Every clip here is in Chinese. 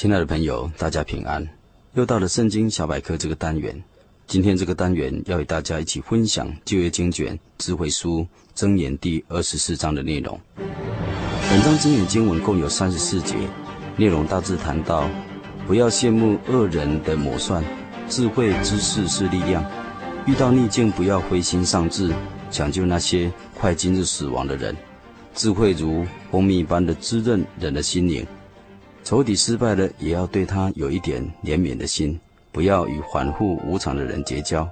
亲爱的朋友，大家平安！又到了圣经小百科这个单元。今天这个单元要与大家一起分享旧约经卷智慧书箴言第二十四章的内容。本章箴言经文共有三十四节，内容大致谈到：不要羡慕恶人的谋算，智慧知识是力量。遇到逆境，不要灰心丧志，抢救那些快进入死亡的人。智慧如蜂蜜般的滋润人的心灵。仇敌失败了，也要对他有一点怜悯的心，不要与反复无常的人结交。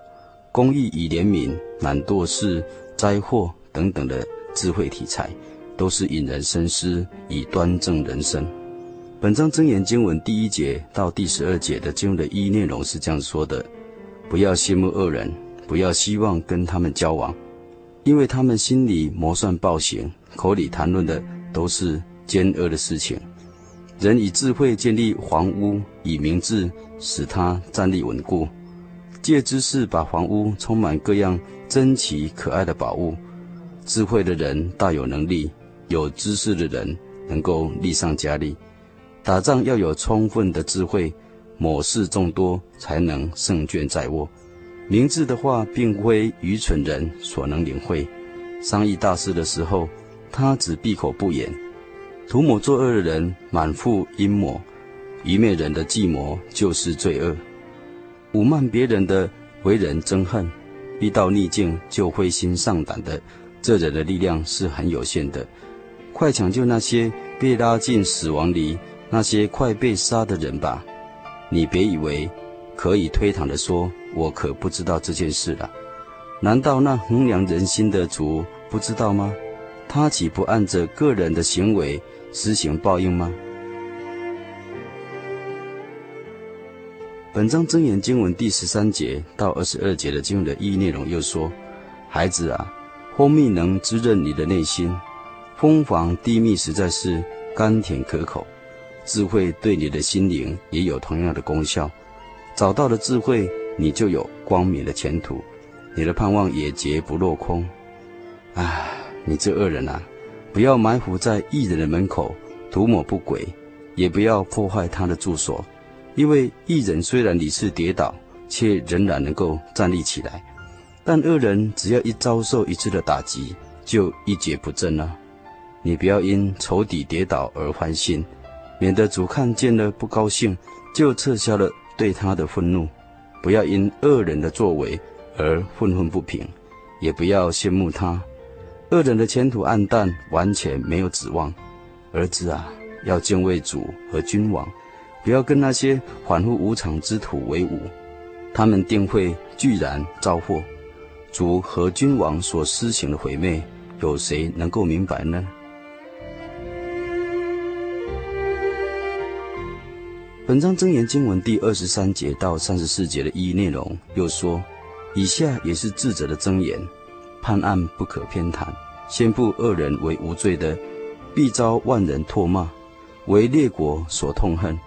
公义与怜悯、懒惰是灾祸等等的智慧题材，都是引人深思，以端正人生。本章真言经文第一节到第十二节的经文的意义内容是这样说的：不要羡慕恶人，不要希望跟他们交往，因为他们心里谋算暴行，口里谈论的都是奸恶的事情。人以智慧建立房屋，以明智使它站立稳固。借知识把房屋充满各样珍奇可爱的宝物。智慧的人大有能力，有知识的人能够力上加力。打仗要有充分的智慧，谋事众多才能胜券在握。明智的话并非愚蠢人所能领会。商议大事的时候，他只闭口不言。涂抹作恶的人满腹阴谋，愚昧人的计谋就是罪恶。侮慢别人的为人憎恨，遇到逆境就灰心丧胆的，这人的力量是很有限的。快抢救那些被拉进死亡里、那些快被杀的人吧！你别以为可以推搪地说：“我可不知道这件事了。”难道那衡量人心的主不知道吗？他岂不按着个人的行为施行报应吗？本章真言经文第十三节到二十二节的经文的意义内容又说：“孩子啊，蜂蜜能滋润你的内心，蜂房低蜜实在是甘甜可口。智慧对你的心灵也有同样的功效。找到了智慧，你就有光明的前途，你的盼望也绝不落空。”唉。你这恶人啊，不要埋伏在异人的门口，涂抹不轨，也不要破坏他的住所，因为异人虽然屡次跌倒，却仍然能够站立起来，但恶人只要一遭受一次的打击，就一蹶不振了。你不要因仇敌跌倒而欢心，免得主看见了不高兴，就撤销了对他的愤怒。不要因恶人的作为而愤愤不平，也不要羡慕他。恶人的前途黯淡，完全没有指望。儿子啊，要敬畏主和君王，不要跟那些反复无常之徒为伍，他们定会居然遭祸。主和君王所施行的毁灭，有谁能够明白呢？本章真言经文第二十三节到三十四节的意义内容，又说：以下也是智者的真言。判案不可偏袒，宣布恶人为无罪的，必遭万人唾骂，为列国所痛恨。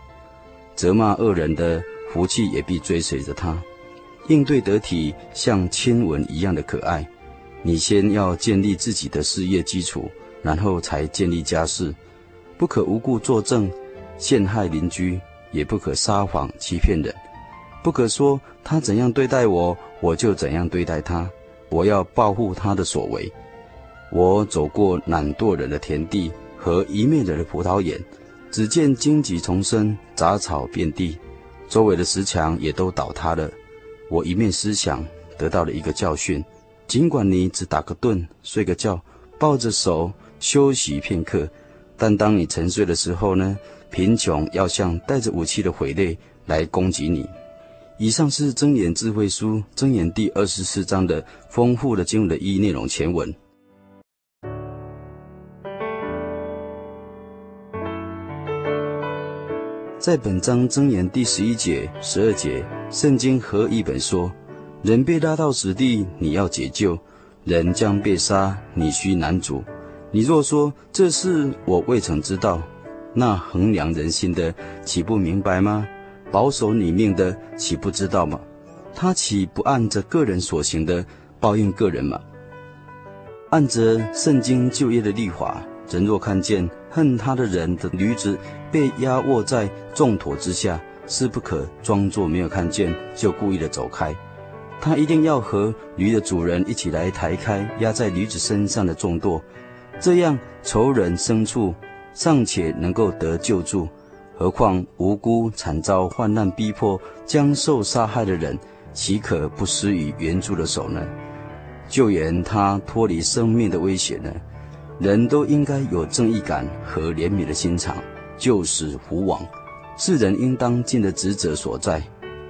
责骂恶人的福气也必追随着他。应对得体，像亲吻一样的可爱。你先要建立自己的事业基础，然后才建立家室。不可无故作证，陷害邻居，也不可撒谎欺骗人。不可说他怎样对待我，我就怎样对待他。我要报复他的所为。我走过懒惰人的田地和愚昧人的葡萄园，只见荆棘丛生，杂草遍地，周围的石墙也都倒塌了。我一面思想，得到了一个教训：尽管你只打个盹，睡个觉，抱着手休息片刻，但当你沉睡的时候呢，贫穷要像带着武器的匪类来攻击你。以上是《真言智慧书》真言第二十四章的丰富的经文的意义内容前文。在本章真言第十一节、十二节，圣经和一本说：“人被拉到死地，你要解救；人将被杀，你需拦阻。你若说这事我未曾知道，那衡量人心的岂不明白吗？保守你命的岂不知道吗？他岂不按着个人所行的报应个人吗？按着圣经旧约的律法。”人若看见恨他的人的驴子被压卧在重驮之下，是不可装作没有看见，就故意的走开。他一定要和驴的主人一起来抬开压在驴子身上的重驮，这样仇人牲畜尚且能够得救助，何况无辜惨遭患难逼迫将受杀害的人，岂可不施以援助的手呢？救援他脱离生命的危险呢？人都应该有正义感和怜悯的心肠，救死扶亡，是人应当尽的职责所在。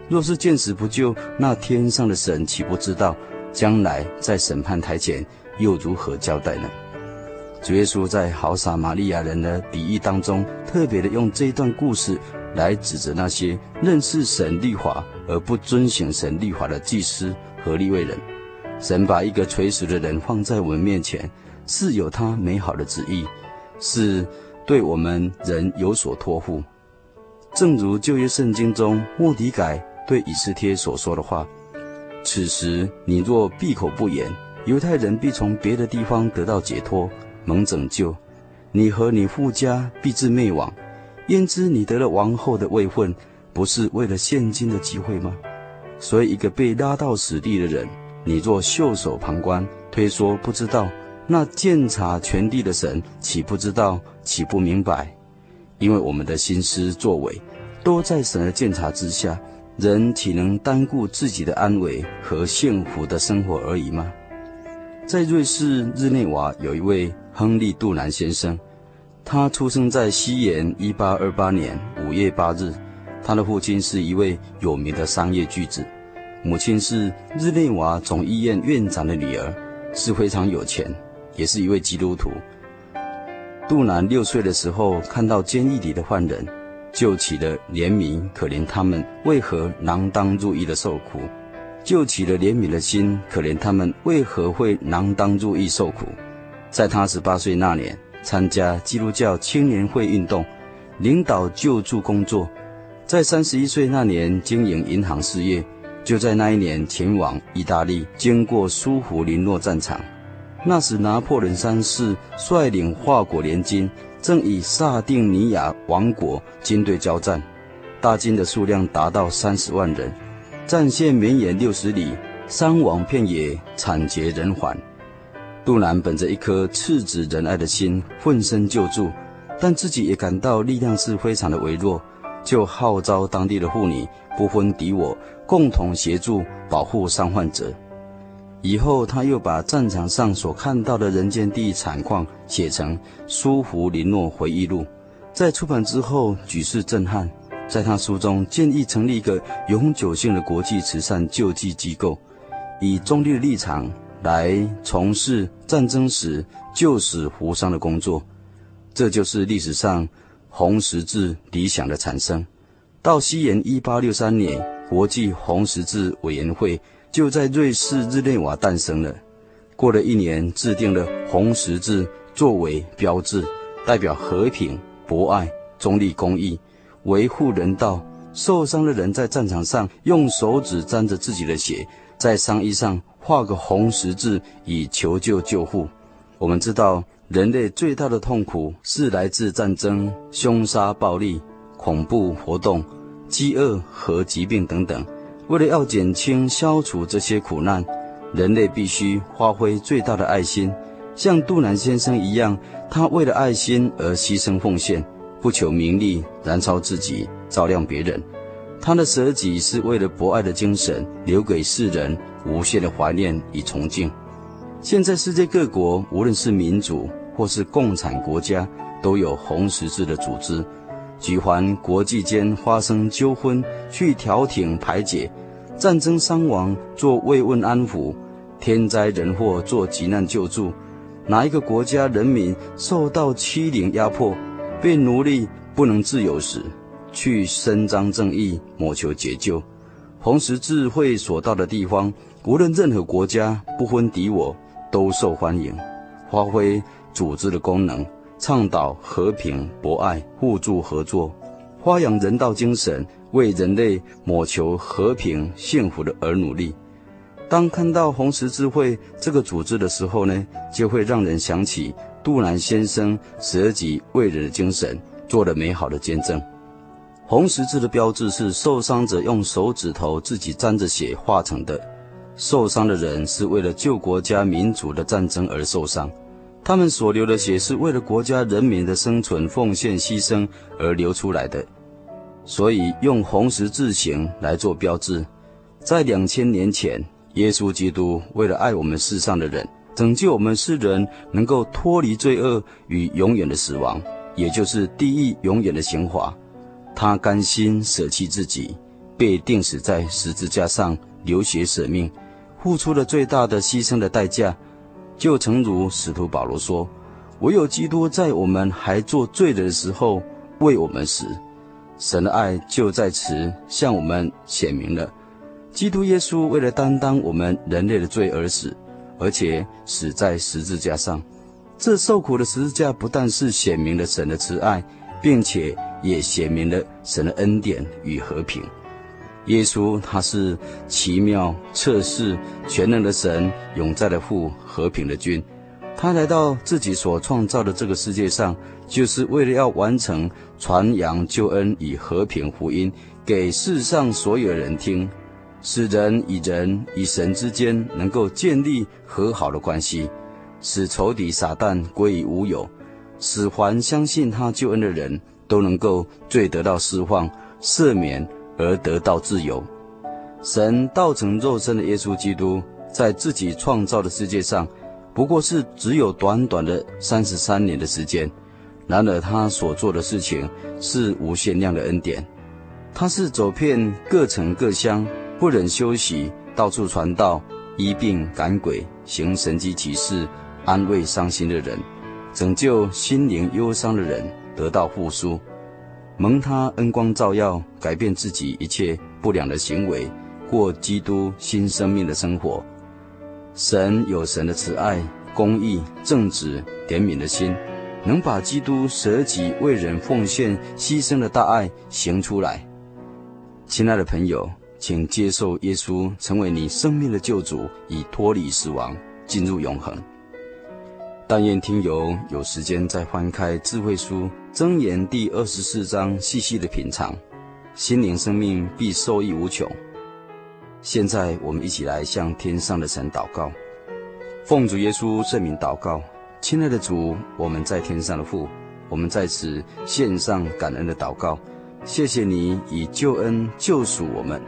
若是见死不救，那天上的神岂不知道将来在审判台前又如何交代呢？主耶稣在好撒玛利亚人的比喻当中，特别的用这一段故事来指责那些认识神律法而不遵行神律法的祭司和利未人。神把一个垂死的人放在我们面前。是有他美好的旨意，是对我们人有所托付。正如旧约圣经中莫迪改对以斯帖所说的话：“此时你若闭口不言，犹太人必从别的地方得到解脱，蒙拯救；你和你父家必致灭亡。焉知你得了王后的位分，不是为了现今的机会吗？所以，一个被拉到死地的人，你若袖手旁观，推说不知道。”那鉴察全地的神岂不知道，岂不明白？因为我们的心思作为，都在神的鉴察之下，人岂能单顾自己的安危和幸福的生活而已吗？在瑞士日内瓦有一位亨利·杜兰先生，他出生在西元一八二八年五月八日，他的父亲是一位有名的商业巨子，母亲是日内瓦总医院院长的女儿，是非常有钱。也是一位基督徒。杜兰六岁的时候，看到监狱里的犯人，就起了怜悯，可怜他们为何锒当入狱的受苦，就起了怜悯的心，可怜他们为何会锒当入狱受苦。在他十八岁那年，参加基督教青年会运动，领导救助工作。在三十一岁那年，经营银行事业。就在那一年，前往意大利，经过苏弗林诺战场。那时，拿破仑三世率领法国联军，正与萨丁尼亚王国军队交战，大军的数量达到三十万人，战线绵延六十里，伤亡遍野，惨绝人寰。杜兰本着一颗赤子仁爱的心，奋身救助，但自己也感到力量是非常的微弱，就号召当地的妇女，不分敌我，共同协助保护伤患者。以后，他又把战场上所看到的人间地惨况写成《苏弗林诺回忆录》，在出版之后举世震撼。在他书中建议成立一个永久性的国际慈善救济机构，以中立的立场来从事战争时救死扶伤的工作。这就是历史上红十字理想的产生。到西元一八六三年，国际红十字委员会。就在瑞士日内瓦诞生了。过了一年，制定了红十字作为标志，代表和平、博爱、中立、公义、维护人道。受伤的人在战场上用手指沾着自己的血，在伤衣上画个红十字，以求救救护。我们知道，人类最大的痛苦是来自战争、凶杀、暴力、恐怖活动、饥饿和疾病等等。为了要减轻、消除这些苦难，人类必须发挥最大的爱心，像杜兰先生一样，他为了爱心而牺牲奉献，不求名利，燃烧自己，照亮别人。他的舍己是为了博爱的精神，留给世人无限的怀念与崇敬。现在世界各国，无论是民主或是共产国家，都有红十字的组织。举凡国际间发生纠纷，去调停排解，战争伤亡做慰问安抚，天灾人祸做急难救助。哪一个国家人民受到欺凌压迫，被奴隶不能自由时，去伸张正义，谋求解救。红十字会所到的地方，无论任何国家，不分敌我，都受欢迎，发挥组织的功能，倡导和平、博爱、互助合作，发扬人道精神，为人类谋求和平、幸福的而努力。当看到红十字会这个组织的时候呢，就会让人想起杜兰先生舍己为人的精神，做了美好的见证。红十字的标志是受伤者用手指头自己沾着血画成的。受伤的人是为了救国家民族的战争而受伤，他们所流的血是为了国家人民的生存奉献牺牲而流出来的，所以用红十字形来做标志，在两千年前。耶稣基督为了爱我们世上的人，拯救我们世人，能够脱离罪恶与永远的死亡，也就是地狱永远的刑罚，他甘心舍弃自己，被钉死在十字架上，流血舍命，付出了最大的牺牲的代价。就诚如使徒保罗说：“唯有基督在我们还做罪人的时候为我们死，神的爱就在此向我们显明了。”基督耶稣为了担当我们人类的罪而死，而且死在十字架上。这受苦的十字架不但是显明了神的慈爱，并且也显明了神的恩典与和平。耶稣他是奇妙、测试、全能的神，永在的父，和平的君。他来到自己所创造的这个世界上，就是为了要完成传扬救恩与和平福音给世上所有人听。使人与人与神之间能够建立和好的关系，使仇敌撒旦归于无有，使凡相信他救恩的人都能够罪得到释放、赦免而得到自由。神道成肉身的耶稣基督，在自己创造的世界上，不过是只有短短的三十三年的时间，然而他所做的事情是无限量的恩典。他是走遍各城各乡。不忍休息，到处传道，医病赶鬼，行神迹奇事，安慰伤心的人，拯救心灵忧伤的人，得到复苏。蒙他恩光照耀，改变自己一切不良的行为，过基督新生命的生活。神有神的慈爱、公义、正直、怜悯的心，能把基督舍己为人奉献、牺牲的大爱行出来。亲爱的朋友。请接受耶稣成为你生命的救主，以脱离死亡，进入永恒。但愿听友有时间再翻开智慧书箴言第二十四章，细细的品尝，心灵生命必受益无穷。现在我们一起来向天上的神祷告，奉主耶稣圣名祷告，亲爱的主，我们在天上的父，我们在此献上感恩的祷告，谢谢你以救恩救赎我们。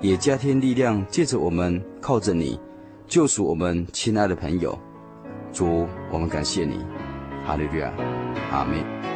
也加添力量，借着我们靠着你，救赎我们亲爱的朋友。主，我们感谢你，哈利路亚，阿门。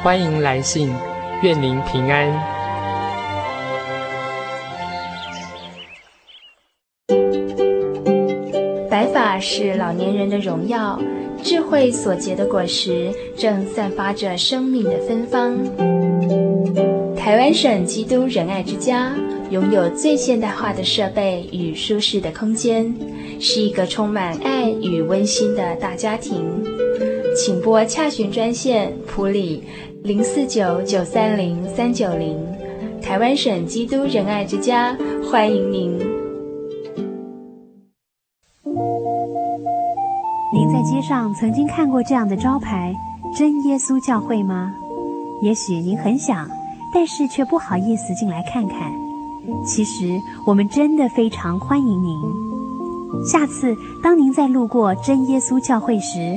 欢迎来信，愿您平安。白发是老年人的荣耀，智慧所结的果实正散发着生命的芬芳。台湾省基督仁爱之家拥有最现代化的设备与舒适的空间，是一个充满爱与温馨的大家庭。请拨洽询专线普里。零四九九三零三九零，台湾省基督仁爱之家欢迎您。您在街上曾经看过这样的招牌“真耶稣教会”吗？也许您很想，但是却不好意思进来看看。其实我们真的非常欢迎您。下次当您再路过真耶稣教会时，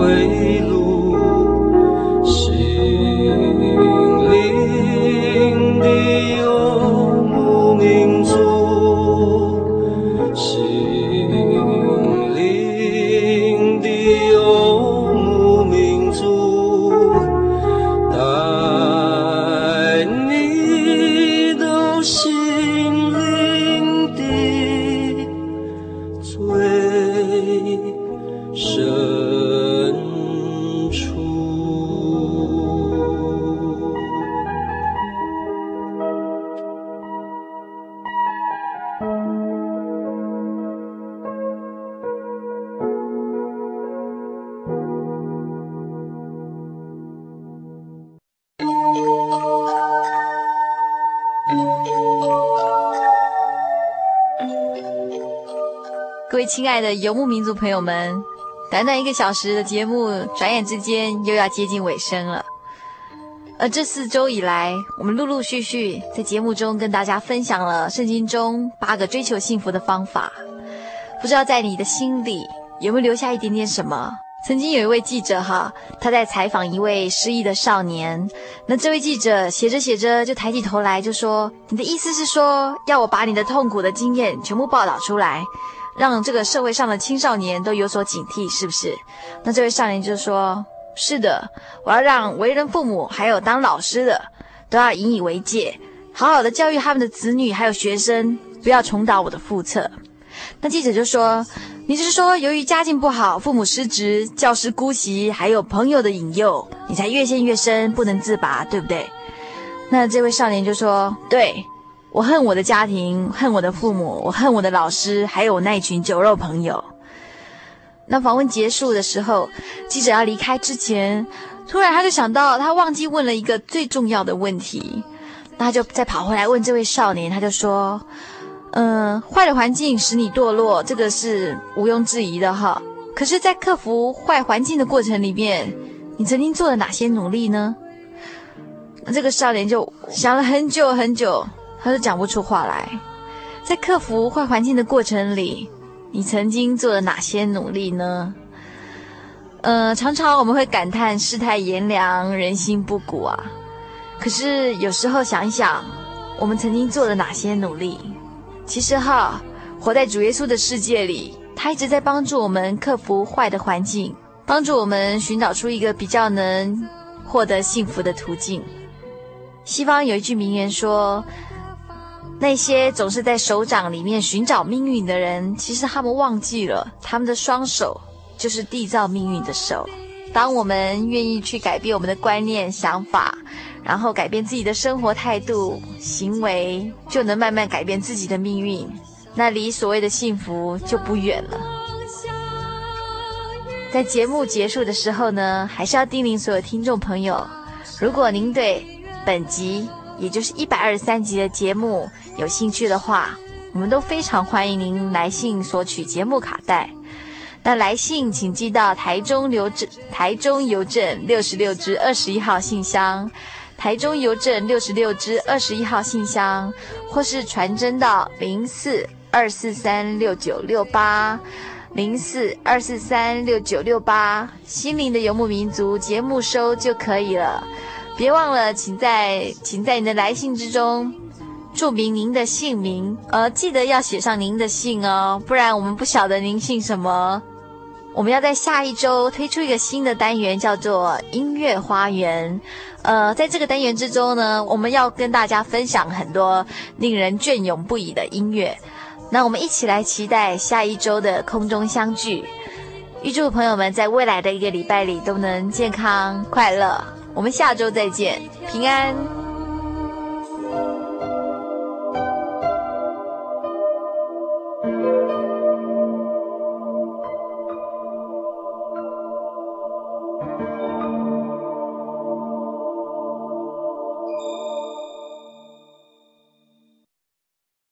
归路。各位亲爱的游牧民族朋友们短短一个小时的节目转眼之间又要接近尾声了。而这四周以来我们陆陆续续在节目中跟大家分享了圣经中八个追求幸福的方法。不知道在你的心里有没有留下一点点什么曾经有一位记者哈，他在采访一位失忆的少年。那这位记者写着写着就抬起头来就说：“你的意思是说，要我把你的痛苦的经验全部报道出来？”让这个社会上的青少年都有所警惕，是不是？那这位少年就说：“是的，我要让为人父母还有当老师的都要引以为戒，好好的教育他们的子女还有学生，不要重蹈我的覆辙。”那记者就说：“你是说，由于家境不好，父母失职，教师姑息，还有朋友的引诱，你才越陷越深，不能自拔，对不对？”那这位少年就说：“对。”我恨我的家庭，恨我的父母，我恨我的老师，还有我那一群酒肉朋友。那访问结束的时候，记者要离开之前，突然他就想到，他忘记问了一个最重要的问题，那他就再跑回来问这位少年，他就说：“嗯，坏的环境使你堕落，这个是毋庸置疑的哈。可是，在克服坏环境的过程里面，你曾经做了哪些努力呢？”这个少年就想了很久很久。他就讲不出话来。在克服坏环境的过程里，你曾经做了哪些努力呢？呃，常常我们会感叹世态炎凉，人心不古啊。可是有时候想一想，我们曾经做了哪些努力？其实哈，活在主耶稣的世界里，他一直在帮助我们克服坏的环境，帮助我们寻找出一个比较能获得幸福的途径。西方有一句名言说。那些总是在手掌里面寻找命运的人，其实他们忘记了，他们的双手就是缔造命运的手。当我们愿意去改变我们的观念、想法，然后改变自己的生活态度、行为，就能慢慢改变自己的命运。那离所谓的幸福就不远了。在节目结束的时候呢，还是要叮咛所有听众朋友：如果您对本集，也就是一百二十三集的节目，有兴趣的话，我们都非常欢迎您来信索取节目卡带。那来信请寄到台中邮政台中邮政六十六支二十一号信箱，台中邮政六十六支二十一号信箱，或是传真到零四二四三六九六八零四二四三六九六八，心灵的游牧民族节目收就可以了。别忘了，请在请在你的来信之中注明您的姓名，呃，记得要写上您的姓哦，不然我们不晓得您姓什么。我们要在下一周推出一个新的单元，叫做音乐花园。呃，在这个单元之中呢，我们要跟大家分享很多令人隽永不已的音乐。那我们一起来期待下一周的空中相聚。预祝朋友们在未来的一个礼拜里都能健康快乐。我们下周再见，平安。